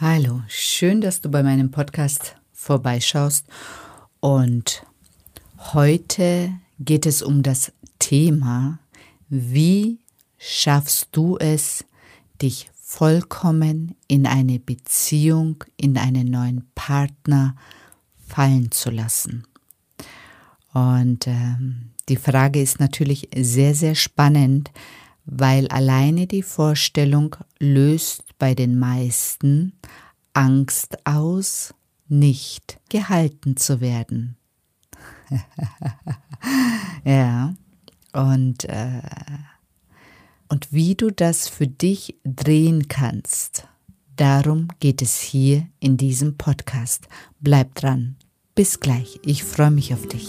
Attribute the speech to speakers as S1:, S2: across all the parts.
S1: Hallo, schön, dass du bei meinem Podcast vorbeischaust. Und heute geht es um das Thema, wie schaffst du es, dich vollkommen in eine Beziehung, in einen neuen Partner fallen zu lassen. Und ähm, die Frage ist natürlich sehr, sehr spannend, weil alleine die Vorstellung löst bei den meisten Angst aus, nicht gehalten zu werden. ja, und, äh, und wie du das für dich drehen kannst, darum geht es hier in diesem Podcast. Bleib dran. Bis gleich. Ich freue mich auf dich.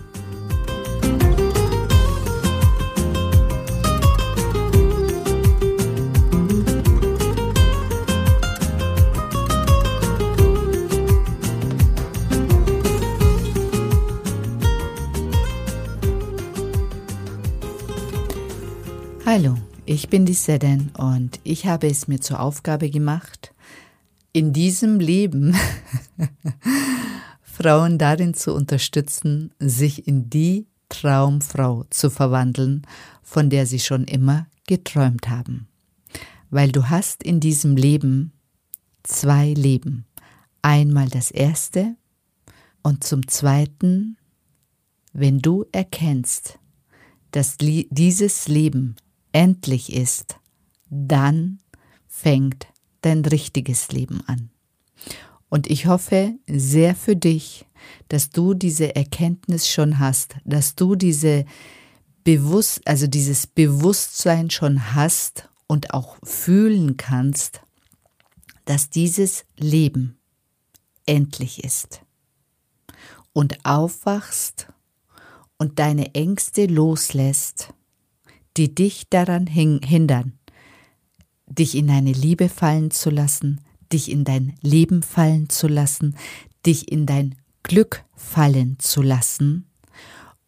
S1: Hallo, ich bin die Seden und ich habe es mir zur Aufgabe gemacht, in diesem Leben Frauen darin zu unterstützen, sich in die Traumfrau zu verwandeln, von der sie schon immer geträumt haben. Weil du hast in diesem Leben zwei Leben. Einmal das erste und zum zweiten, wenn du erkennst, dass dieses Leben endlich ist, dann fängt dein richtiges Leben an. Und ich hoffe sehr für dich, dass du diese Erkenntnis schon hast, dass du diese Bewusst, also dieses Bewusstsein schon hast und auch fühlen kannst, dass dieses Leben endlich ist. Und aufwachst und deine Ängste loslässt die dich daran hindern, dich in deine Liebe fallen zu lassen, dich in dein Leben fallen zu lassen, dich in dein Glück fallen zu lassen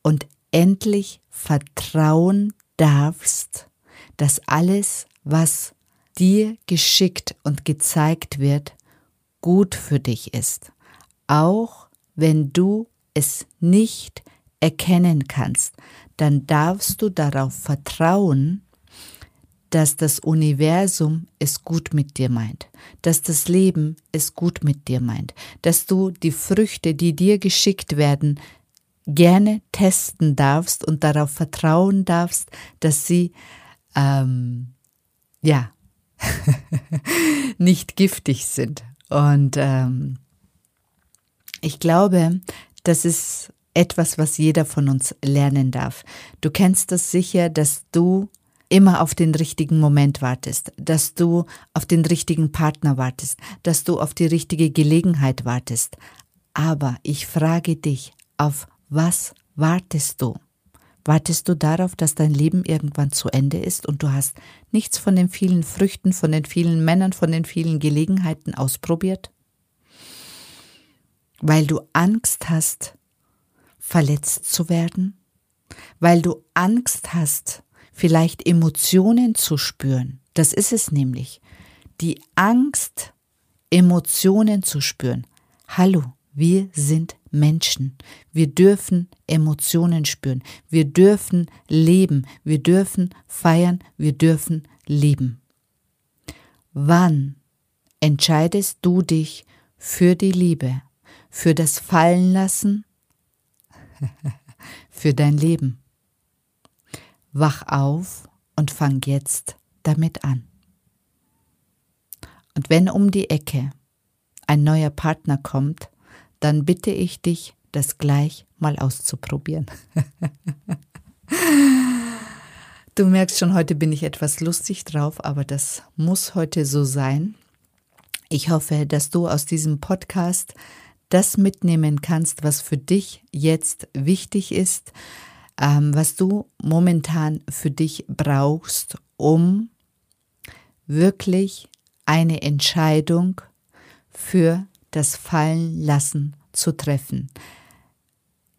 S1: und endlich vertrauen darfst, dass alles, was dir geschickt und gezeigt wird, gut für dich ist, auch wenn du es nicht erkennen kannst, dann darfst du darauf vertrauen, dass das Universum es gut mit dir meint, dass das Leben es gut mit dir meint, dass du die Früchte, die dir geschickt werden, gerne testen darfst und darauf vertrauen darfst, dass sie ähm, ja nicht giftig sind. Und ähm, ich glaube, das ist etwas, was jeder von uns lernen darf. Du kennst das sicher, dass du immer auf den richtigen Moment wartest, dass du auf den richtigen Partner wartest, dass du auf die richtige Gelegenheit wartest. Aber ich frage dich, auf was wartest du? Wartest du darauf, dass dein Leben irgendwann zu Ende ist und du hast nichts von den vielen Früchten, von den vielen Männern, von den vielen Gelegenheiten ausprobiert? Weil du Angst hast, verletzt zu werden, weil du Angst hast, vielleicht Emotionen zu spüren, Das ist es nämlich. Die Angst, Emotionen zu spüren. Hallo, wir sind Menschen. Wir dürfen Emotionen spüren. Wir dürfen leben. Wir dürfen feiern. Wir dürfen lieben. Wann entscheidest du dich für die Liebe, für das Fallenlassen, für dein Leben? Wach auf und fang jetzt damit an. Und wenn um die Ecke ein neuer Partner kommt, dann bitte ich dich, das gleich mal auszuprobieren. du merkst schon, heute bin ich etwas lustig drauf, aber das muss heute so sein. Ich hoffe, dass du aus diesem Podcast das mitnehmen kannst, was für dich jetzt wichtig ist, ähm, was du momentan für dich brauchst, um wirklich eine Entscheidung für das Fallenlassen zu treffen.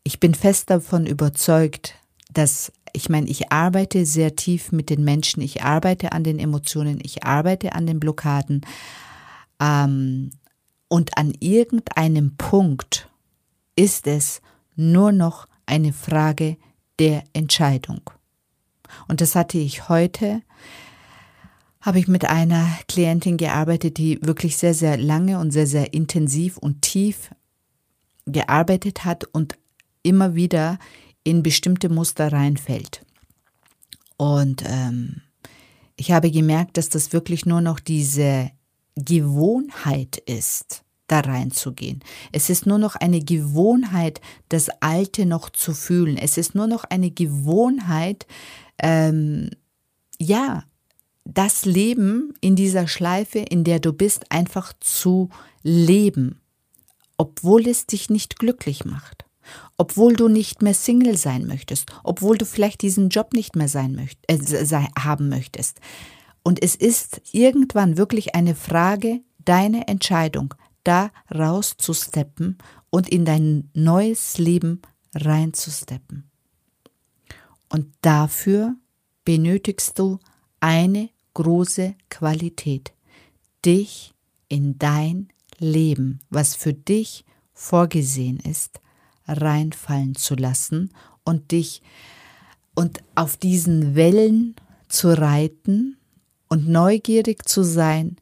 S1: Ich bin fest davon überzeugt, dass ich meine, ich arbeite sehr tief mit den Menschen, ich arbeite an den Emotionen, ich arbeite an den Blockaden. Ähm, und an irgendeinem Punkt ist es nur noch eine Frage der Entscheidung. Und das hatte ich heute habe ich mit einer Klientin gearbeitet, die wirklich sehr, sehr lange und sehr, sehr intensiv und tief gearbeitet hat und immer wieder in bestimmte Muster reinfällt. Und ähm, ich habe gemerkt, dass das wirklich nur noch diese Gewohnheit ist, da reinzugehen. Es ist nur noch eine Gewohnheit, das Alte noch zu fühlen. Es ist nur noch eine Gewohnheit, ähm, ja, das Leben in dieser Schleife, in der du bist, einfach zu leben, obwohl es dich nicht glücklich macht, obwohl du nicht mehr Single sein möchtest, obwohl du vielleicht diesen Job nicht mehr sein möcht äh, haben möchtest. Und es ist irgendwann wirklich eine Frage deine Entscheidung, da rauszusteppen und in dein neues Leben reinzusteppen. Und dafür benötigst du eine große Qualität, dich in dein Leben, was für dich vorgesehen ist, reinfallen zu lassen und dich und auf diesen Wellen zu reiten und neugierig zu sein,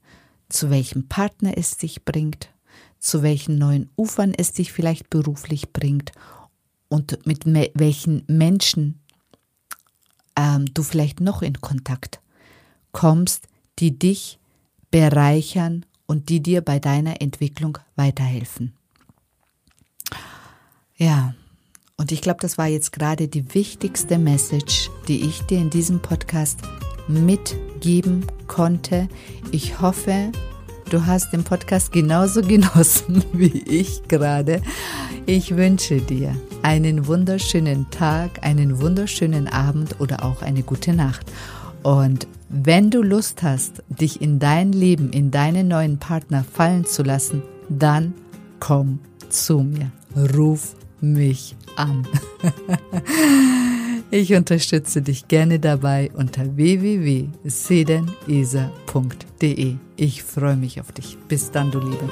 S1: zu welchem Partner es dich bringt, zu welchen neuen Ufern es dich vielleicht beruflich bringt und mit welchen Menschen ähm, du vielleicht noch in Kontakt kommst, die dich bereichern und die dir bei deiner Entwicklung weiterhelfen. Ja, und ich glaube, das war jetzt gerade die wichtigste Message, die ich dir in diesem Podcast mitgeben konnte. Ich hoffe, du hast den Podcast genauso genossen wie ich gerade. Ich wünsche dir einen wunderschönen Tag, einen wunderschönen Abend oder auch eine gute Nacht. Und wenn du Lust hast, dich in dein Leben, in deinen neuen Partner fallen zu lassen, dann komm zu mir. Ruf mich an. ich unterstütze dich gerne dabei unter www.sedenisa.de. Ich freue mich auf dich. Bis dann, du Liebe.